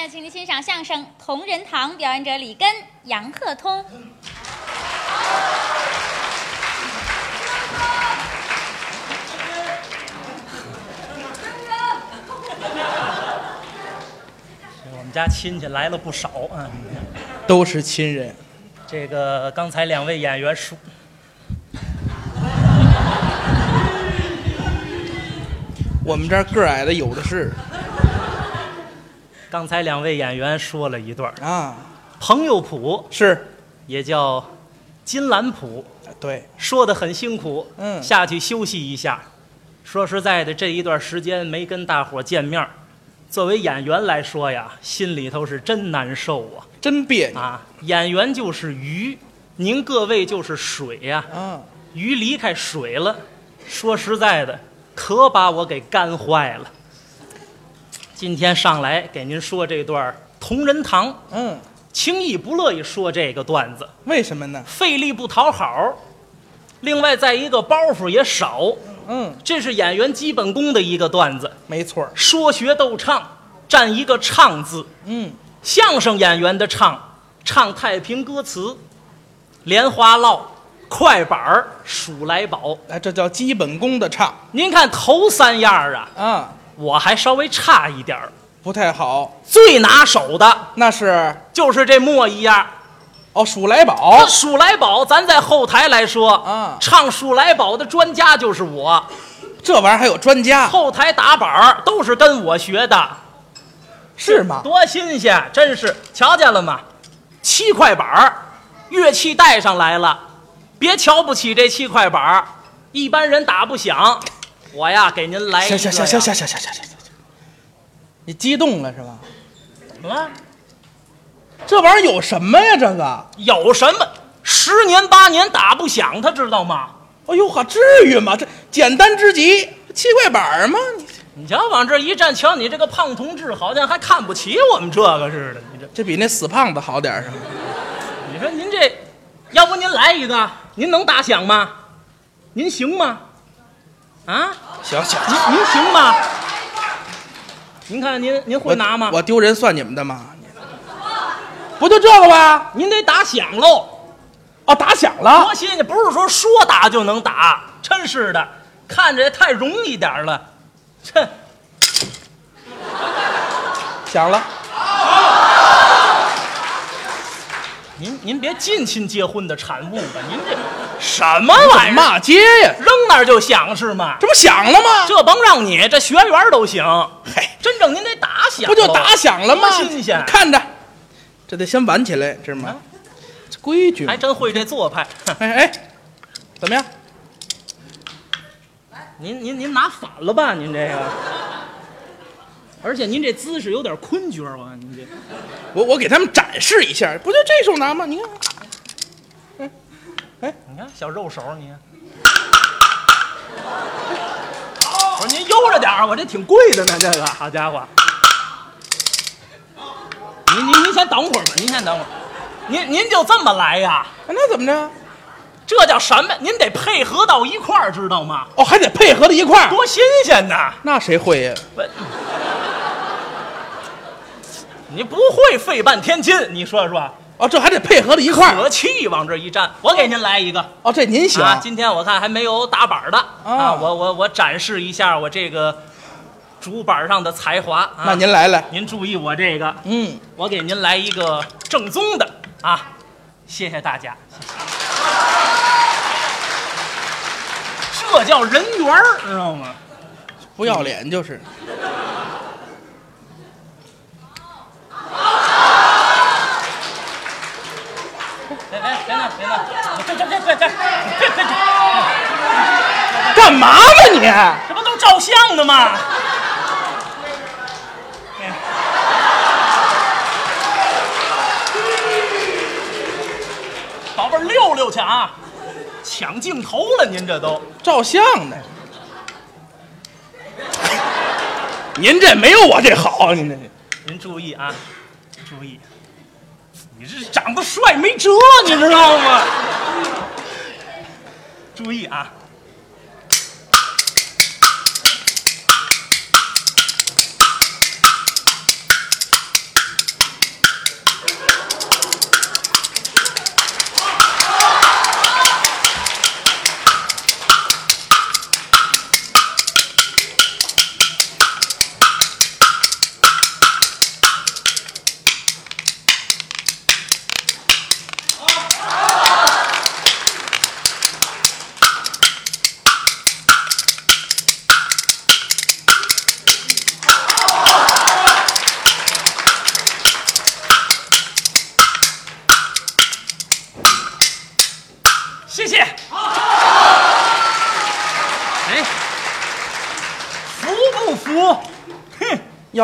们，请您欣赏相声《同仁堂》，表演者李根、杨鹤通。我们家亲戚来了不少啊。都是亲人。这个刚才两位演员说，我们这儿个矮的有的是刚才两位演员说了一段儿啊，朋友谱，是，也叫金兰谱，对，说的很辛苦，嗯下去休息一下。说实在的，这一段时间没跟大伙儿见面儿作为演员来说呀，心里头是真难受啊！真别扭啊，演员就是鱼，您各位就是水呀、啊！鱼离开水了，说实在的，可把我给干坏了。今天上来给您说这段同仁堂，嗯，轻易不乐意说这个段子，为什么呢？费力不讨好。另外，再一个包袱也少，嗯，这是演员基本功的一个段子。没错儿。说学逗唱，占一个唱字。嗯，相声演员的唱，唱太平歌词，莲花落、快板儿、数来宝。哎，这叫基本功的唱您看头三样儿啊，啊，我还稍微差一点儿。不太好。最拿手的那是就是这墨一样。哦，数来宝数来宝，咱在后台来说啊唱数来宝的专家就是我。这玩意儿还有专家后台打板儿都是跟我学的，是吗？多新鲜！真是，瞧见了吗？七块板儿，乐器带上来了，别瞧不起这七块板儿，一般人打不响。我呀，给您来一个。行行行行行行行行行行，你激动了是吧？怎么了？这玩意儿有什么呀？这个？有什么？十年八年打不响，他知道吗？哎呦呵，至于吗？这简单之极，七块板儿吗？你你瞧，往这一站，瞧你这个胖同志，好像还看不起我们这个似的。你这，这比那死胖子好点儿是吗？你说您这，要不您来一个？您能打响吗？您行吗？啊，行行，您您行吗？您看您您会我拿吗？我丢人算你们的吗？不就这个吗？您得打响喽。哦，打响了多。新鲜！不是说说打就能打，真是的，看着也太容易点了。这响了。您您别近亲结婚的产物吧？您这 什么玩意儿？骂街呀？扔那儿就响是吗？这不响了吗？这甭让你，这学员都行。嘿，真正您得打响，不就打响了吗？新鲜！看着，这得先挽起来，知道吗？这规矩还。真会这做派。哎哎，怎么样？您您您拿反了吧？您这个，而且您这姿势有点坤角我看！您这我我给他们展示一下，不就这手拿吗？你看，你看小肉手，你看。我说您悠着点儿，我这挺贵的呢，这个好家伙。您您您先等会儿吧，您先等会儿。您您就这么来呀？那怎么着？这叫什么？您得配合到一块儿，知道吗？哦，还得配合到一块儿。多新鲜呐！那谁会呀？不，你不会费半天劲，你说说，哦，这还得配合着一块儿。可气往这一站，我给您来一个。哦，这您行。啊，今天我看还没有打板的啊我我我展示一下我这个竹板上的才华。啊、那您来来。您注意我这个，嗯，我给您来一个正宗的啊，谢谢大家，谢谢。这叫人缘儿，知道吗？不要脸就是。别别别闹别闹，这这这这这，别别这，干嘛呢你？这不都照相的吗？哎宝贝儿，溜溜去啊！抢镜头了，您这都照相呢。您这没有我这好，您这您注意啊，注意，你这长得帅没辙，你知道吗？注意啊！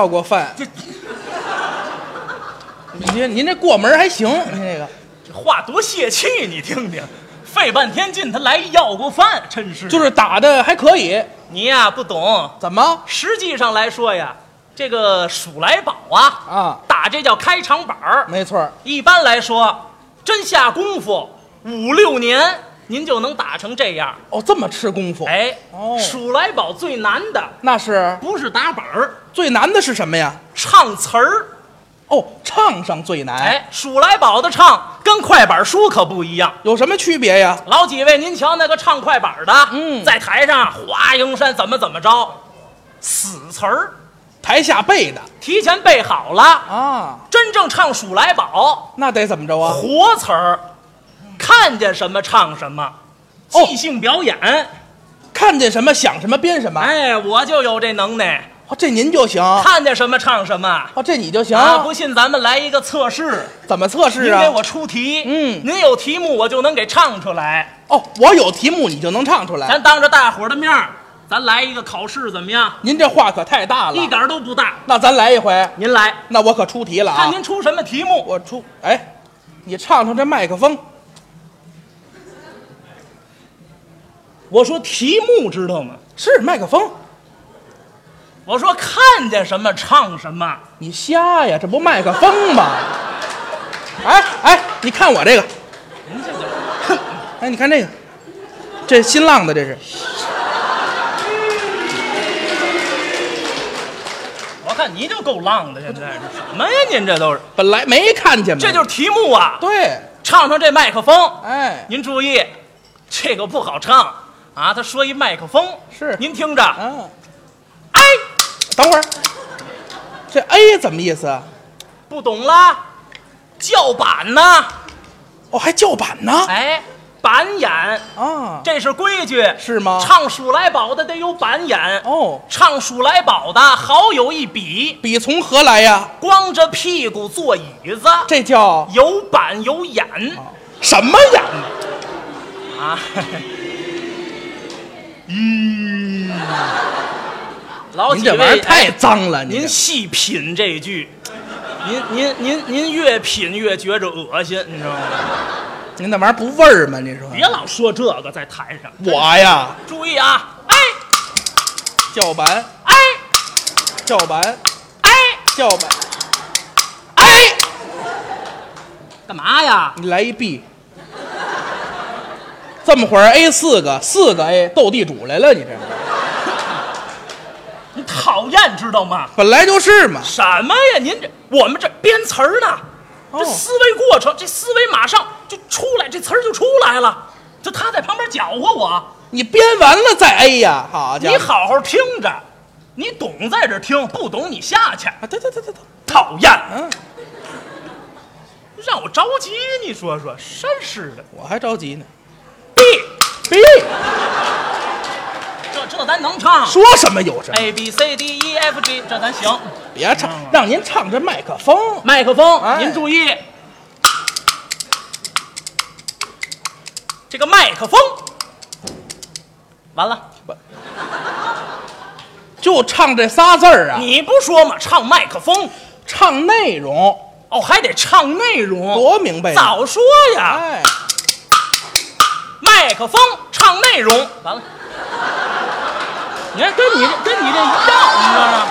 要过饭。您您这过门还行，您这个这话多泄气，你听听，费半天劲他来要过饭，真是。就是打的还可以，你呀不懂，怎么实际上来说呀，这个数来宝啊，啊？打这叫开场板儿。没错儿，一般来说，真下功夫五六年，您就能打成这样。哦，这么吃功夫，哎，哦数来宝最难的那是不是打板儿，最难的是什么呀？唱词儿。哦，唱上最难，哎，数来宝的唱跟快板书可不一样。有什么区别呀？老几位，您瞧那个唱快板的，嗯在台上华蓥山怎么怎么着，死词儿台下背的提前背好了，啊，真正唱数来宝那得怎么着啊？活词儿，看见什么唱什么，哦即兴表演。看见什么想什么编什么，哎，我就有这能耐，哦，这您就行，看见什么唱什么。哦，这你就行。啊，不信咱们来一个测试，怎么测试啊？您给我出题，嗯您有题目我就能给唱出来。哦，我有题目你就能唱出来。咱当着大伙儿的面儿，咱来一个考试怎么样？您这话可太大了，一点儿都不大。那咱来一回，您来，那我可出题了啊！看您出什么题目。我出，哎，你唱唱这麦克风，我说题目知道吗？是麦克风，我说看见什么唱什么。你瞎呀？这不麦克风吗？哎哎，你看我这个，哎，你看这个，这新浪的这是，我看你就够浪的，现在是什么呀？您这都是，本来没看见吗？这就是题目啊！对，唱唱这麦克风，哎，您注意，这个不好唱啊！他说一麦克风，是您听着，啊，哎，等会儿，这 A 怎么意思啊？不懂啦，叫板呢？哦，还叫板呢？哎，板眼，啊，这是规矩，是吗唱数来宝的得有板眼，哦，唱数来宝的好有一笔，笔从何来呀？光着屁股坐椅子，这叫有板有眼什么眼？啊。嗯，老几您这玩意位儿太脏了，您这。细品这句，您您您您越品越觉着恶心，你知道吗？您那玩意儿不味儿吗？您说。别老说这个在台上，我呀，注意啊！哎。叫板，哎。叫板，哎。叫板，哎，干嘛呀？你来一 B。这么会儿 A 四个，四个 A 斗地主来了，你这 你讨厌知道吗？本来就是嘛。什么呀？您这我们这编词儿呢，哦这思维过程，这思维马上就出来，这词儿就出来了。就他在旁边搅和我，你编完了再 A 呀，好家伙！你好好听着，你懂在这听，不懂你下去。啊，对对对对对，讨厌，嗯，让我着急，你说说，真是的。我还着急呢。B B 这这咱能唱。说什么有什么，，A B C D E F G 这咱行。别唱，让您唱这麦克风。麦克风，哎。您注意，这个麦克风，完了，就唱这仨字儿啊，你不说吗？唱麦克风，唱内容。哦，还得唱内容，多明白呀。早说呀！哎，麦克风唱内容，完了。你看，跟你这跟你这一样，你知道吗？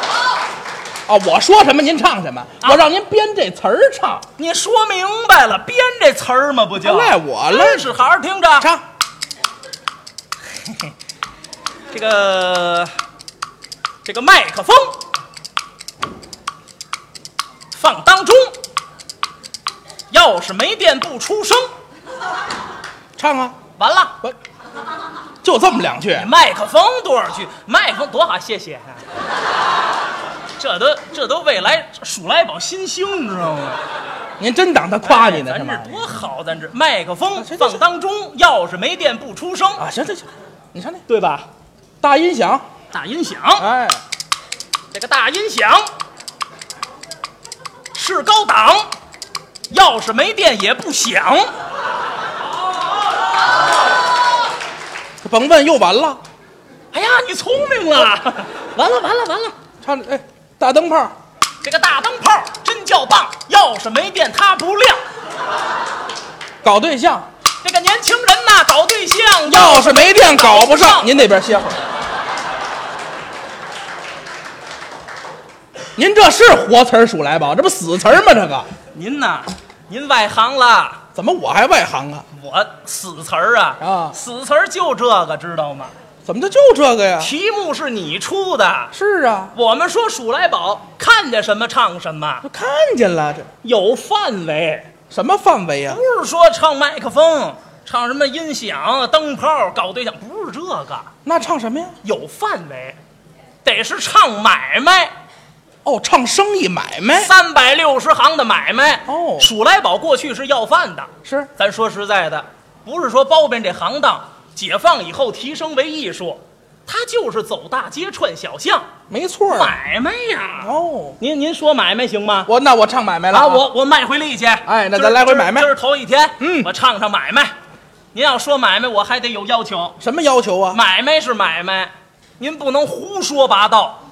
啊，我说什么您唱什么，啊我让您编这词儿唱，你说明白了，编这词儿吗？不就赖我了真是好好听着。唱。这个这个麦克风放当中，要是没电不出声，唱啊，完了。我就这么两句，麦克风多少句？麦克风多好，谢谢。这都这都未来数来宝新星，你知道吗？您真当他夸你呢哎咱是吗这？多好，咱这麦克风放当中，要是没电不出声，啊，行行行，你看那对吧？大音响，大音响，哎，这个大音响是高档，要是没电也不响。甭问又完了，哎呀，你聪明了！完了，完了，完了！唱这哎，大灯泡，这个大灯泡真叫棒，要是没电它不亮。搞对象，这个年轻人呐，搞对象要是没电搞不上。您那边歇会儿。您这是活词儿数来宝，这不死词儿吗？这个您呐，您外行了，怎么我还外行啊？我死词儿啊啊死词儿就这个，知道吗？怎么就就这个呀？题目是你出的，是啊，我们说数来宝，看见什么唱什么，都看见了，这有范围，什么范围呀？不是说唱麦克风，唱什么音响、灯泡、搞对象，不是这个，那唱什么呀？有范围，得是唱买卖，哦，唱生意买卖三百六十行的买卖。哦数来宝过去是要饭的，是咱说实在的，不是说包庇这行当，解放以后提升为艺术，他就是走大街串小巷，没错儿。买卖呀。哦，您您说买卖行吗？我那我唱买卖了啊，我我卖回力去。哎那咱来回买卖今儿头一天，嗯我唱唱买卖。您要说买卖，我还得有要求。什么要求啊？买卖是买卖，您不能胡说八道，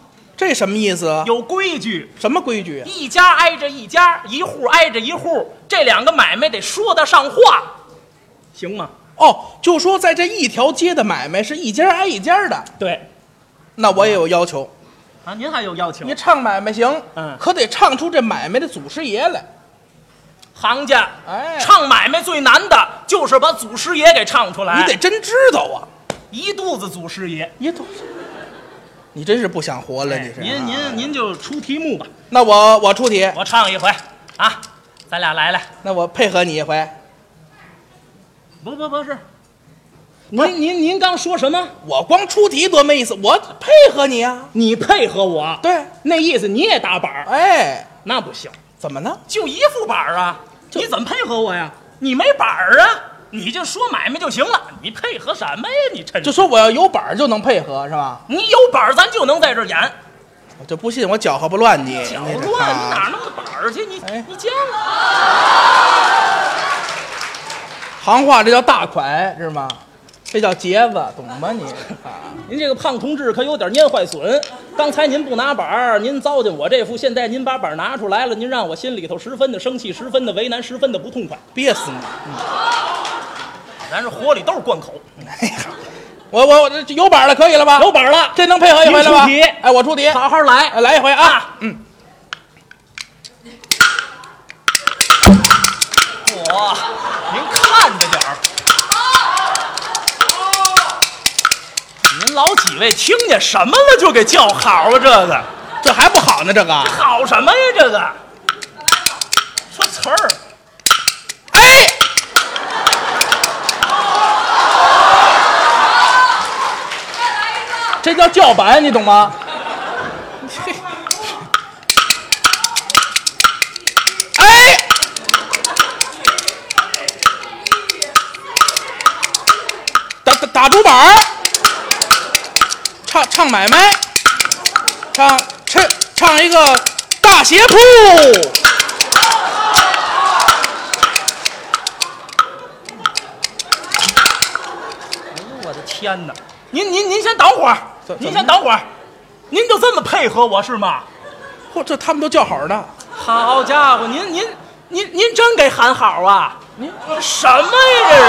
这什么意思啊？有规矩。什么规矩啊？一家挨着一家，一户挨着一户，这两个买卖得说得上话，行吗？哦，就说在这一条街的买卖是一家挨一家的，对，那我也有要求。啊，您还有要求你？唱买卖行，嗯可得唱出这买卖的祖师爷来。行家，哎唱买卖最难的就是把祖师爷给唱出来。你得真知道啊！一肚子祖师爷。你都，你真是不想活了，哎你是？您啊您您就出题目吧，那我我出题，我唱一回啊，咱俩来来。那我配合你一回。不不不是，您您您刚说什么？我光出题多没意思，我配合你啊。你配合我？对，那意思你也打板儿，哎，那不行，怎么呢？就一副板儿啊，你怎么配合我呀？你没板儿啊，你就说买卖就行了，你配合什么呀？你趁就说我要有板儿就能配合是吧？你有板儿，咱就能在这儿演。我就不信我搅和不乱你。搅乱，啊你哪弄的板儿去？你哎你见了？行话这叫大款，知道吗？这叫结子，懂吗你？啊，您这个胖同志可有点蔫坏损。刚才您不拿板儿，您糟践我这副，现在您把板儿拿出来了，您让我心里头十分的生气，十分的为难，十分的不痛快。憋死你！咱这火里都是贯口，哎呀，我我我这有板儿了，可以了吧？有板儿了，这能配合一回了吧？出题哎，我出题，好好来。哎来一回啊啊！嗯，我，您看着点儿。您老几位听见什么了就给叫好啊？这个这还不好呢，这个。好什么呀？这个说词儿，哎，这叫叫板，你懂吗？哎，打打打竹板儿，唱唱买卖，唱唱唱一个大鞋铺。哎呦我的天哪！您您您先等会儿，您先等会儿，您就这么配合我是吗？嚯，这他们都叫好呢。好家伙，您您您您真给喊好啊！您什么呀这是？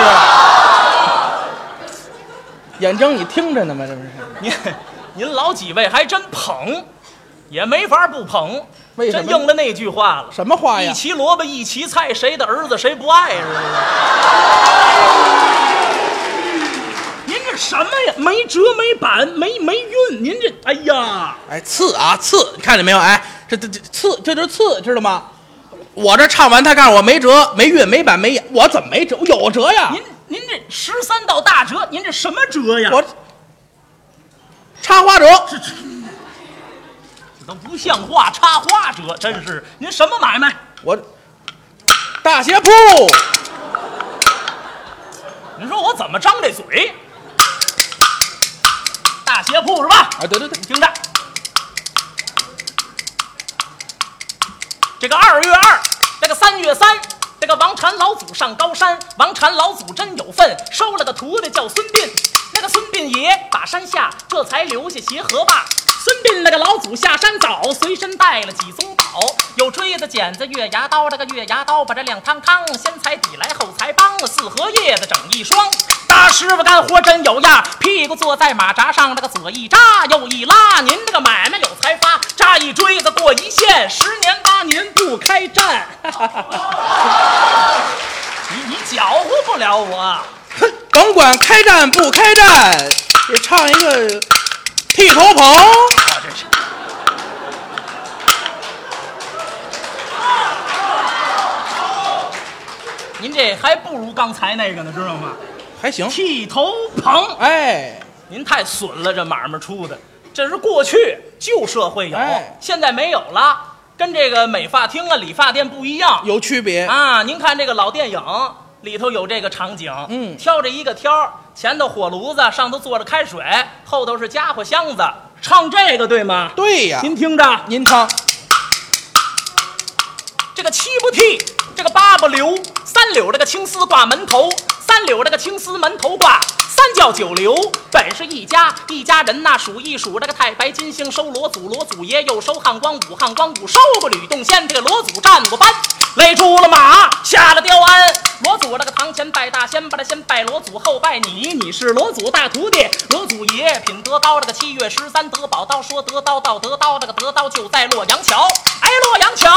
眼睁你听着呢吗？这不是？您您老几位还真捧，也没法不捧。为什么真应了那句话了，什么话呀一？齐萝卜一齐菜，谁的儿子谁不爱是不是？您这什么呀？没辙没板没没韵，您这哎呀！哎，刺啊刺，你看见没有？哎，这这这刺，这就是刺，知道吗？我这唱完，他告诉我没辙、没韵、没板、没眼，我怎么没辙？我有辙呀！您您这十三道大折，您这什么折呀？我插花折，这都不像话，插花折，真是您什么买卖？我大鞋铺，你说我怎么张这嘴？大鞋铺是吧？啊，对对对你，听着，这个二月二，这个三月三，这个王禅老祖上高山，王禅老祖真有份，收了个徒弟叫孙膑。那个孙膑爷打山下，这才留下协和坝。孙膑那个老祖下山早，随身带了几宗宝，有锥子、剪子、月牙刀。这个月牙刀把这亮堂堂，先裁底来后裁帮，四合叶子整一双。大师傅干活真有样，屁股坐在马扎上，那个左一扎右一拉，您这个买卖有才发，扎一锥子过一线，十年八年不开战。你你搅和不了我。甭管开战不开战，也唱一个剃头棚。啊，这是。您这还不如刚才那个呢，知道吗？还行。剃头棚，哎，您太损了，这买卖出的，这是过去旧社会有，哎现在没有了，跟这个美发厅啊、理发店不一样。有区别。啊，您看这个老电影里头有这个场景，嗯挑着一个挑，前头火炉子，上头坐着开水，后头是家伙箱子，唱这个对吗？对呀，您听着，您唱。这个七不剃，这个八不留，三绺这个青丝挂门头，三绺这个青丝门头挂，三教九流，本是一家一家人呐，数一数这个太白金星收罗祖，罗祖爷又收汉光武，汉光武收过吕洞仙，这个罗祖站过班，勒住了马，下了雕鞍。罗祖这个堂前拜大仙，把他先拜罗祖，后拜你，你是罗祖大徒弟，罗祖爷品德高，这个七月十三得宝刀，说得刀到得刀，这个得刀就在洛阳桥，哎，洛阳桥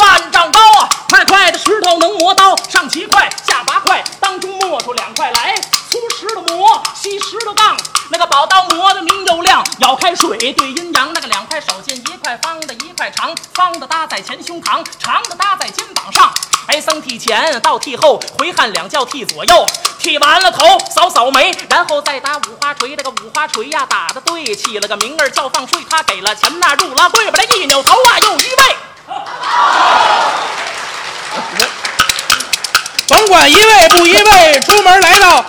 万丈高啊，块块的石头能磨刀，上七块下八块，当中磨出两块来，粗石头磨，细石头杠，那个宝刀磨得明又亮，舀开水对阴阳，那个两块手劲一块方的，一块长，方的搭在前胸膛，长的搭在肩膀上。哎，僧剃前，倒剃后，回汉两教剃左右，剃完了头，扫扫眉，然后再打五花锤。这个五花锤呀，打的对，起了个名儿叫放税。他给了钱呐，入了柜，把这一扭头啊，又一位。甭管一位不一位，出门来到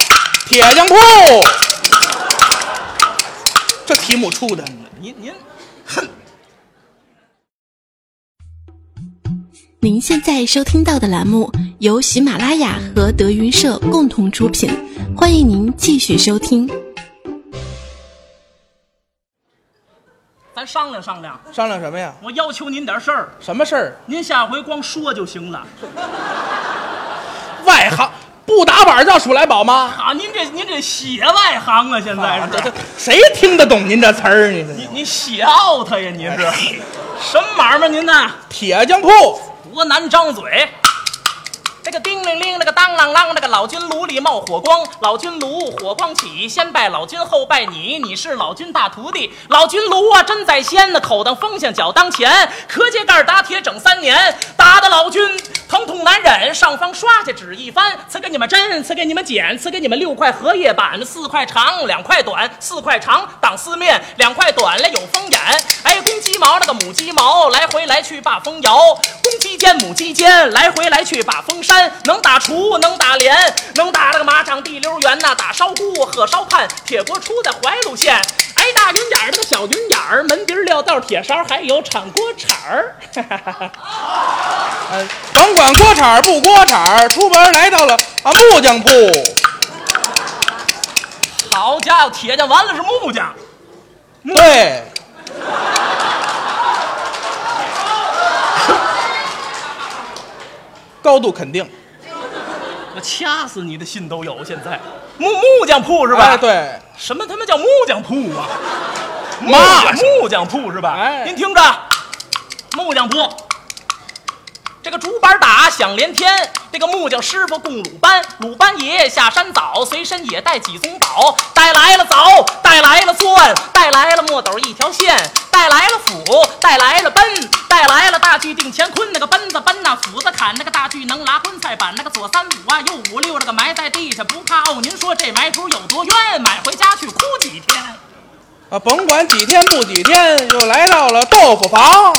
铁匠铺。这题目出的，您您，哼您现在收听到的栏目由喜马拉雅和德云社共同出品，欢迎您继续收听。咱商量商量，商量什么呀？我要求您点事儿，什么事儿？您下回光说就行了。外行不打板叫数来宝吗？啊，您这您这写外行啊，现在是啊这这谁听得懂您这词儿？你这你你写 out 呀，您是什么买卖？您呐，铁匠铺多难张嘴。这个叮铃铃，那个当啷啷，那个老君炉里冒火光，老君炉火光起，先拜老君后拜你，你是老君大徒弟。老君炉啊，真在先那，口当风向脚当前，磕接盖打铁整三年，打的老君疼痛难忍，上方刷下纸一翻，赐给你们针，赐给你们剪，赐给你们六块荷叶板，四块长，两块短，四块长挡四面，两块短了有风眼。哎，公鸡毛那个母鸡毛，来回来去把风摇，公鸡尖母鸡尖，来回来去把风扇，能打锄，能打镰，能打那个马场地溜圆呐，打烧锅喝烧炭，铁锅出在怀路县。哎，大云眼儿那个小云眼儿，门鼻儿撂道铁勺，还有铲锅铲儿。呃，甭管锅铲儿不锅铲儿，出门来到了啊木匠铺。好家伙，铁匠完了是木匠，对，高度肯定我掐死你的信都有。现在木木匠铺是吧？哎，对，什么他妈叫木匠铺啊？木匠木匠铺是吧？哎您听着，木匠铺，这个竹板打响连天，这个木匠师傅供鲁班，鲁班爷下山早，随身也带几宗宝，带来了枣，带来了钻，带来了墨斗一条线，带来了斧，带来了奔，带来了大锯定乾坤，那个奔子奔呐，斧子砍那个大锯能拉棺材板，那个左三五啊，右五六，那个埋在地下不怕哦。您说这埋主有多冤？买回家去哭几天。啊，甭管几天不几天，又来到了豆腐房。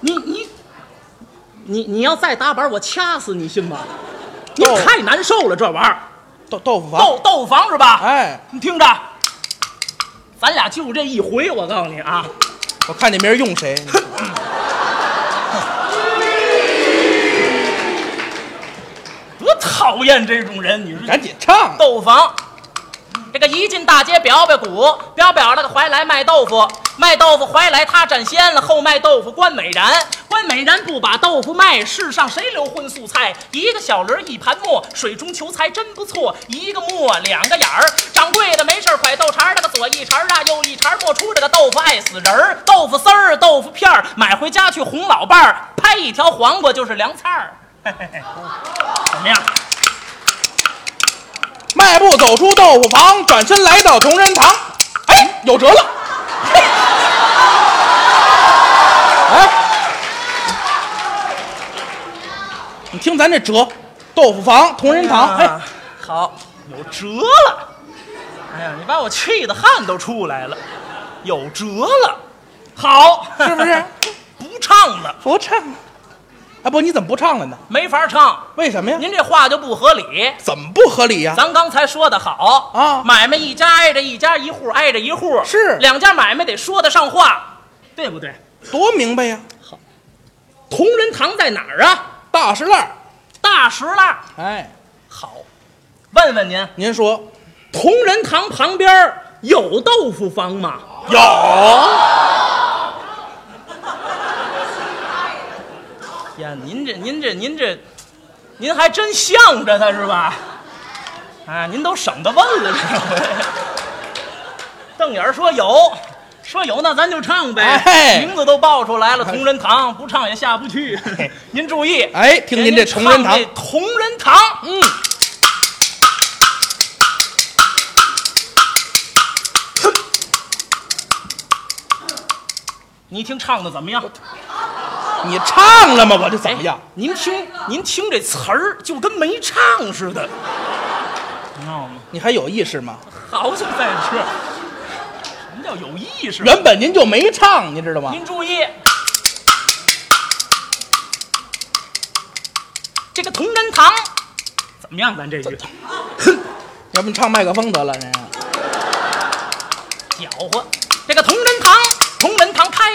你你你你要再打板，我掐死你，信吗？你太难受了，这玩意儿。豆豆腐房，豆豆腐房是吧？哎，你听着，咱俩就这一回，我告诉你啊，我看你明儿用谁？多讨厌这种人！你说赶紧唱。豆腐房，这个一进大街表表鼓，表表那个怀来卖豆腐，卖豆腐怀来他占先了，后卖豆腐关美然，关美然不把豆腐卖，世上谁留荤素菜？一个小轮一盘磨，水中求财真不错，一个磨两个眼儿。掌柜的没事儿蒯豆茬儿，那个左一茬儿啊右一茬儿，磨出这个豆腐爱死人儿，豆腐丝儿豆腐片儿，买回家去哄老伴儿，拍一条黄瓜就是凉菜儿。嘿嘿嘿怎么样？迈步走出豆腐房，转身来到同仁堂。哎，有辙了！嘿哎，你听咱这辙，豆腐房、同仁堂，哎，啊好，有辙了。哎呀，你把我气的汗都出来了，有辙了。好，是不是？不唱了，不唱。哎，不，你怎么不唱了呢？没法唱。为什么呀？您这话就不合理。怎么不合理呀？咱刚才说的好啊买卖一家挨着一家，一户挨着一户，是两家买卖得说得上话，对不对？多明白呀！好同仁堂在哪儿啊？大石烂儿。大石栏。哎，好，问问您，您说同仁堂旁边有豆腐坊吗？有？呀，您这您这您这，您还真向着他是吧？啊，您都省得问了这回。瞪眼说有，说有那咱就唱呗。哎名字都报出来了，同仁堂不唱也下不去。您注意，哎听您这同仁堂同仁堂，嗯，你听唱的怎么样？你唱了吗？我这怎么样哎？您听，您听这词儿就跟没唱似的，你知道吗？你还有意识吗？好就在这，什么叫有意识？原本您就没唱，您知道吗？您注意，这个同仁堂怎么样？咱这句要不你唱麦克风得了，人家搅和。这个同仁堂，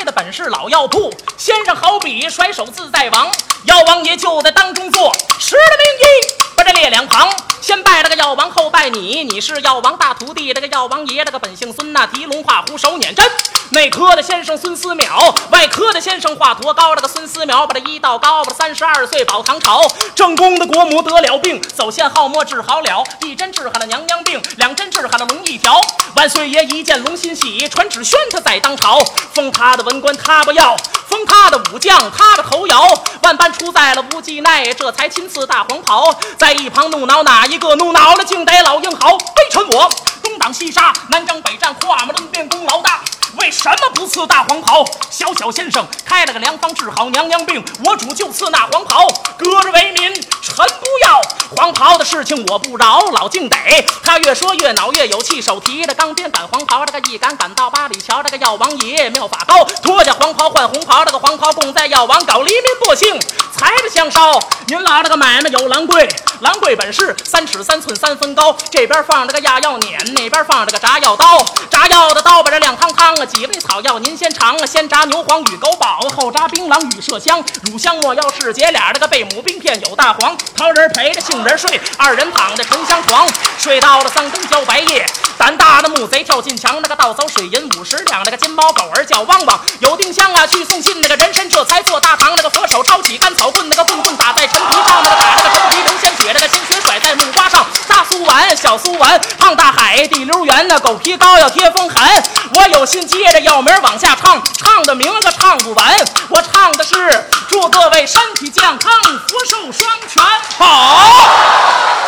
的本是老药铺，先生好比甩手自在王，药王爷就在当中坐，十了名医。把这列两旁，先拜了个药王，后拜你，你是药王大徒弟。这个药王爷，这个本姓孙呐，提龙画虎，手捻针。内科的先生孙思邈，外科的先生华佗高。这个孙思邈把这医道高，把这三十二岁保唐朝。正宫的国母得了病，走线好墨治好了，一针治好了娘娘病，两针治好了龙一条。万岁爷一见龙欣喜，传旨宣他在当朝，封他的文官他不要，封他的武将他的头摇。万般出在了无忌奈，这才亲赐大黄袍。在一旁怒恼哪一一个怒恼了？竟逮老英豪，非臣我东挡西杀，南征北战，跨马论鞭，功劳大。为什么不赐大黄袍？小小先生开了个良方治好娘娘病，我主就赐那黄袍。隔着为民，臣不要黄袍的事情我不饶。老敬得他越说越恼越有气，手提着钢鞭赶黄袍，这个一赶赶到八里桥，这个药王爷妙法高，脱下黄袍换红袍，这个黄袍供在药王搞黎民百姓，财着香烧。您老这个买卖有兰贵，兰贵本是三尺三寸三分高，这边放着个压药碾，那边放着个炸药刀，炸药的刀把这亮堂堂几味草药您先尝啊，先炸牛黄与狗宝，后炸槟榔与麝香，乳香没药是姐俩这个贝母冰片有大黄，桃仁陪着杏仁睡，二人躺在沉香床，睡到了三更交白夜，胆大的木贼跳进墙，那个盗走水银五十两，那个金毛狗儿叫汪汪，有丁香啊去送信，那个人参这才做大堂，那个佛手抄起干草棍，那个棍棍打在陈皮上，那个打那个陈皮流写着，那个鲜血甩在木瓜上，大苏丸小苏丸，胖大海地溜圆那狗皮膏药贴风寒，我有心接着药名往下唱，唱的名字唱不完，我唱的是祝各位身体健康，福寿双全，好。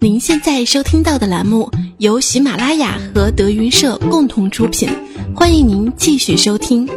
您现在收听到的栏目由喜马拉雅和德云社共同出品，欢迎您继续收听。